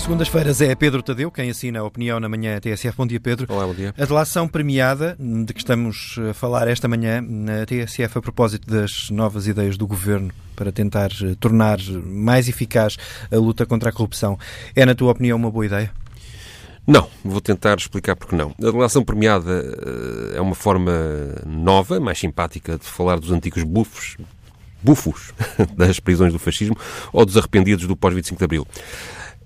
Às segundas-feiras é Pedro Tadeu quem assina a opinião na manhã TSF. Bom dia, Pedro. Olá, bom dia. A delação premiada, de que estamos a falar esta manhã na TSF a propósito das novas ideias do governo para tentar eh, tornar mais eficaz a luta contra a corrupção, é, na tua opinião, uma boa ideia? Não, vou tentar explicar porque não. A delação premiada eh, é uma forma nova, mais simpática de falar dos antigos bufos, bufos das prisões do fascismo ou dos arrependidos do pós-25 de Abril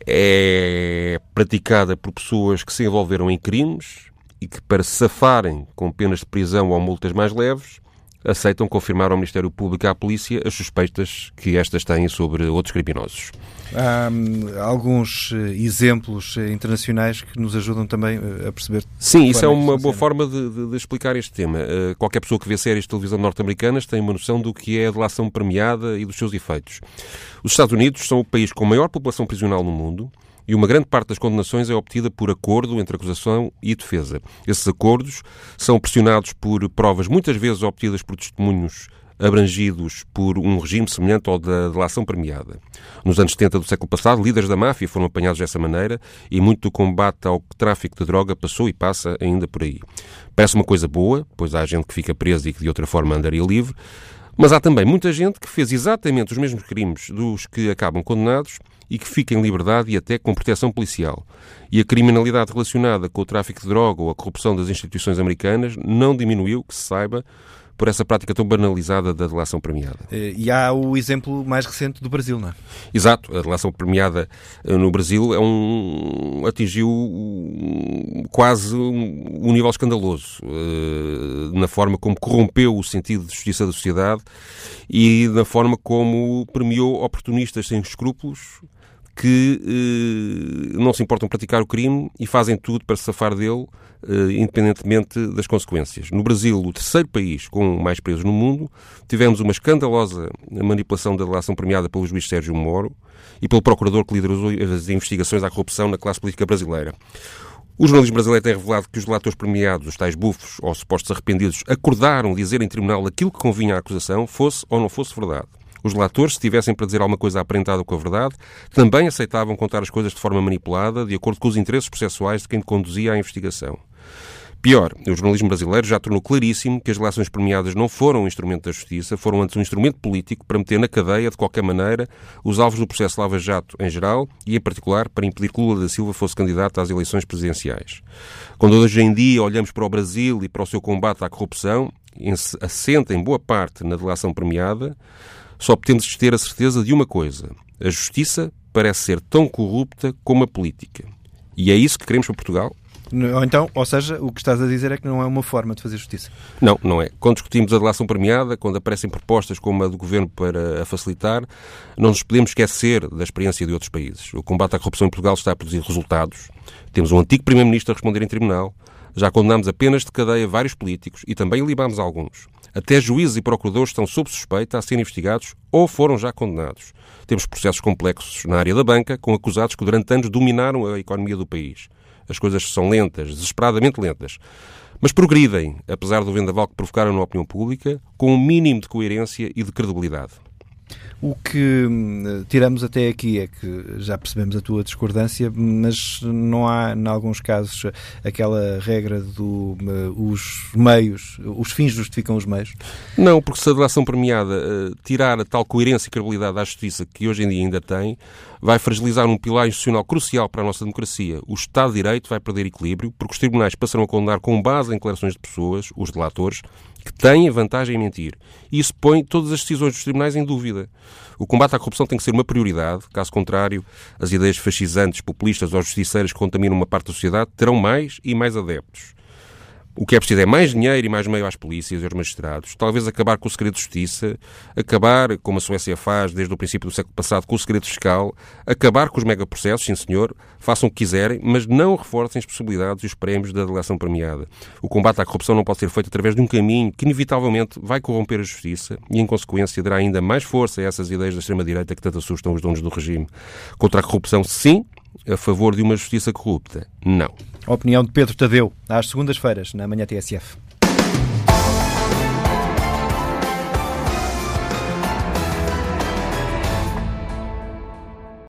é praticada por pessoas que se envolveram em crimes e que, para safarem com penas de prisão ou multas mais leves, aceitam confirmar ao Ministério Público e à Polícia as suspeitas que estas têm sobre outros criminosos. Há hum, alguns eh, exemplos eh, internacionais que nos ajudam também eh, a perceber. Sim, isso é uma boa forma de, de, de, explicar este tema. qualquer pessoa que vê séries de televisão norte-americanas tem uma noção do que é a delação premiada e dos seus efeitos. Os Estados Unidos são o país com maior população prisional no mundo e uma grande parte das condenações é obtida por acordo entre acusação e defesa. Esses acordos são pressionados por provas muitas vezes obtidas por testemunhos abrangidos por um regime semelhante ao da delação premiada. Nos anos 70 do século passado, líderes da máfia foram apanhados dessa maneira e muito do combate ao tráfico de droga passou e passa ainda por aí. Parece uma coisa boa, pois há gente que fica presa e que de outra forma andaria livre, mas há também muita gente que fez exatamente os mesmos crimes dos que acabam condenados e que fica em liberdade e até com proteção policial. E a criminalidade relacionada com o tráfico de droga ou a corrupção das instituições americanas não diminuiu, que se saiba, por essa prática tão banalizada da delação premiada. Eh, e há o exemplo mais recente do Brasil, não é? Exato. A delação premiada eh, no Brasil é um, atingiu quase um, um nível escandaloso uh, na forma como corrompeu o sentido de justiça da sociedade e na forma como premiou oportunistas sem escrúpulos que eh, não se importam praticar o crime e fazem tudo para se safar dele, eh, independentemente das consequências. No Brasil, o terceiro país com mais presos no mundo, tivemos uma escandalosa manipulação da delação premiada pelo juiz Sérgio Moro e pelo procurador que liderou as investigações à corrupção na classe política brasileira. O jornalismo brasileiro tem revelado que os relatores premiados, os tais bufos ou supostos arrependidos, acordaram dizer em tribunal aquilo que convinha à acusação, fosse ou não fosse verdade. Os relatores, se tivessem para dizer alguma coisa aparentada com a verdade, também aceitavam contar as coisas de forma manipulada, de acordo com os interesses processuais de quem conduzia a investigação. Pior, o jornalismo brasileiro já tornou claríssimo que as relações premiadas não foram um instrumento da justiça, foram antes um instrumento político para meter na cadeia, de qualquer maneira, os alvos do processo Lava Jato em geral e, em particular, para impedir que Lula da Silva fosse candidato às eleições presidenciais. Quando hoje em dia olhamos para o Brasil e para o seu combate à corrupção, assenta em boa parte na delação premiada, só podemos ter a certeza de uma coisa: a justiça parece ser tão corrupta como a política. E é isso que queremos para Portugal? Ou então, ou seja, o que estás a dizer é que não é uma forma de fazer justiça. Não, não é. Quando discutimos a delação premiada, quando aparecem propostas como a do Governo para a facilitar, não nos podemos esquecer da experiência de outros países. O combate à corrupção em Portugal está a produzir resultados. Temos um antigo Primeiro-Ministro a responder em tribunal. Já condenámos apenas de cadeia vários políticos e também libámos alguns. Até juízes e procuradores estão sob suspeita a serem investigados ou foram já condenados. Temos processos complexos na área da banca, com acusados que durante anos dominaram a economia do país. As coisas são lentas, desesperadamente lentas. Mas progridem, apesar do vendaval que provocaram na opinião pública, com um mínimo de coerência e de credibilidade. O que hum, tiramos até aqui é que já percebemos a tua discordância, mas não há, em alguns casos, aquela regra do hum, os meios, os fins justificam os meios? Não, porque se a delação premiada uh, tirar a tal coerência e credibilidade à justiça que hoje em dia ainda tem, vai fragilizar um pilar institucional crucial para a nossa democracia. O Estado de Direito vai perder equilíbrio, porque os tribunais passarão a condenar com base em declarações de pessoas, os delatores, que têm vantagem em mentir. E isso põe todas as decisões dos tribunais em dúvida. O combate à corrupção tem que ser uma prioridade, caso contrário, as ideias fascisantes, populistas ou justiceiras que contaminam uma parte da sociedade terão mais e mais adeptos. O que é preciso é mais dinheiro e mais meio às polícias e aos magistrados. Talvez acabar com o segredo de justiça, acabar, como a Suécia faz desde o princípio do século passado, com o segredo fiscal, acabar com os megaprocessos, sim senhor, façam o que quiserem, mas não reforcem as possibilidades e os prémios da delação premiada. O combate à corrupção não pode ser feito através de um caminho que, inevitavelmente, vai corromper a justiça e, em consequência, dará ainda mais força a essas ideias da extrema-direita que tanto assustam os donos do regime. Contra a corrupção, sim, a favor de uma justiça corrupta, não. A opinião de Pedro Tadeu, às segundas-feiras, na Manhã TSF.